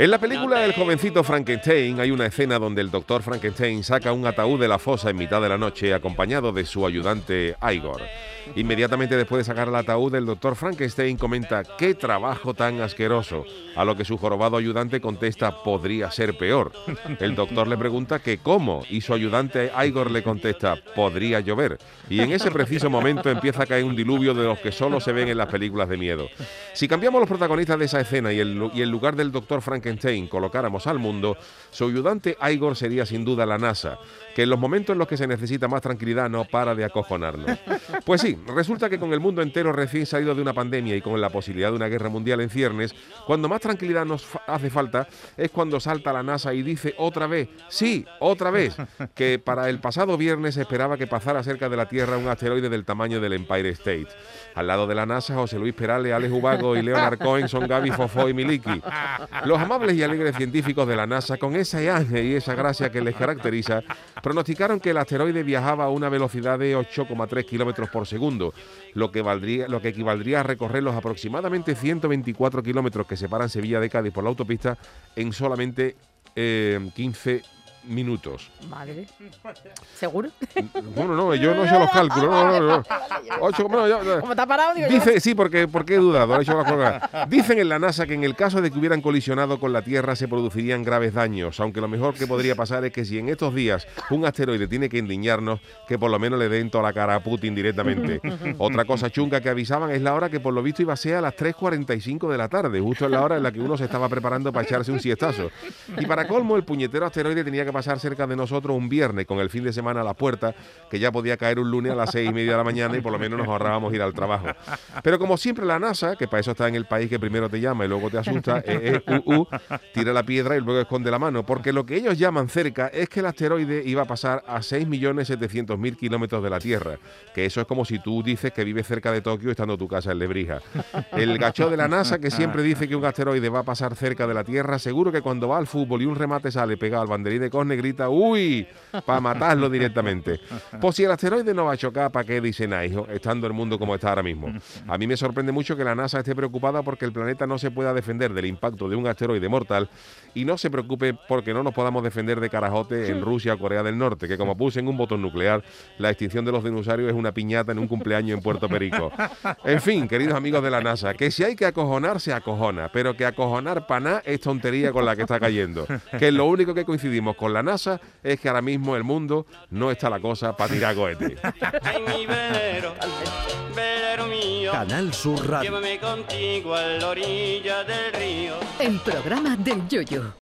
En la película El jovencito Frankenstein hay una escena donde el doctor Frankenstein saca un ataúd de la fosa en mitad de la noche acompañado de su ayudante Igor. Inmediatamente después de sacar el ataúd, el doctor Frankenstein comenta qué trabajo tan asqueroso, a lo que su jorobado ayudante contesta podría ser peor. El doctor le pregunta que cómo y su ayudante Igor le contesta podría llover. Y en ese preciso momento empieza a caer un diluvio de los que solo se ven en las películas de miedo. Si cambiamos los protagonistas de esa escena y el, y el lugar del doctor Frankenstein colocáramos al mundo, su ayudante Igor sería sin duda la NASA, que en los momentos en los que se necesita más tranquilidad no para de acojonarnos. Pues sí, resulta que con el mundo entero recién salido de una pandemia y con la posibilidad de una guerra mundial en ciernes, cuando más tranquilidad nos hace falta es cuando salta la NASA y dice otra vez, sí, otra vez, que para el pasado viernes esperaba que pasara cerca de la Tierra un asteroide del tamaño del Empire State. Al lado de la NASA, José Luis Perales, Alex Ubago y Leonard Cohen son Gaby Fofó y Miliki. Los amables y alegres científicos de la NASA, con ese ángel y esa gracia que les caracteriza, pronosticaron que el asteroide viajaba a una velocidad de 8,3 kilómetros por segundo, lo que, valdría, lo que equivaldría a recorrer los aproximadamente 124 kilómetros que separan Sevilla de Cádiz por la autopista en solamente eh, 15 minutos. Madre. ¿Seguro? Bueno, no, yo no he hecho los cálculos. No, no, no. Ocho, yo- Como está parado, digo yo. Dice, sí, porque, porque he dudado. he hecho. Dicen en la NASA que en el caso de que hubieran colisionado con la Tierra se producirían graves daños, aunque lo mejor que podría pasar es que si en estos días un asteroide tiene que indignarnos, que por lo menos le den toda la cara a Putin directamente. Otra cosa chunga que avisaban es la hora que por lo visto iba a ser a las 3.45 de la tarde, justo en la hora en la que uno se estaba preparando para echarse un siestazo. Y para colmo, el puñetero asteroide tenía que pasar cerca de nosotros un viernes con el fin de semana a la puerta, que ya podía caer un lunes a las seis y media de la mañana y por lo menos nos ahorrábamos ir al trabajo. Pero como siempre la NASA, que para eso está en el país que primero te llama y luego te asusta, eh, eh, uh, uh, tira la piedra y luego esconde la mano, porque lo que ellos llaman cerca es que el asteroide iba a pasar a 6.700.000 kilómetros de la Tierra, que eso es como si tú dices que vives cerca de Tokio estando tu casa en Lebrija. El gacho de la NASA, que siempre dice que un asteroide va a pasar cerca de la Tierra, seguro que cuando va al fútbol y un remate sale pegado al banderín de córner, grita ¡Uy! para matarlo directamente. Pues si el asteroide no va a chocar, ¿para qué dicen a hijo? Estando el mundo como está ahora mismo. A mí me sorprende mucho que la NASA esté preocupada porque el planeta no se pueda defender del impacto de un asteroide mortal y no se preocupe porque no nos podamos defender de carajote en Rusia o Corea del Norte, que como puse en un botón nuclear, la extinción de los dinosaurios es una piñata en un cumpleaños en Puerto Perico. En fin, queridos amigos de la NASA, que si hay que acojonar, se acojona, pero que acojonar para nada es tontería con la que está cayendo. Que lo único que coincidimos con la NASA es que ahora mismo el mundo no está la cosa para tirar cohetes. Ay, mi velero, velero mío, Canal Sur Radio. llévame contigo a la orilla del río. El programa del Yoyo.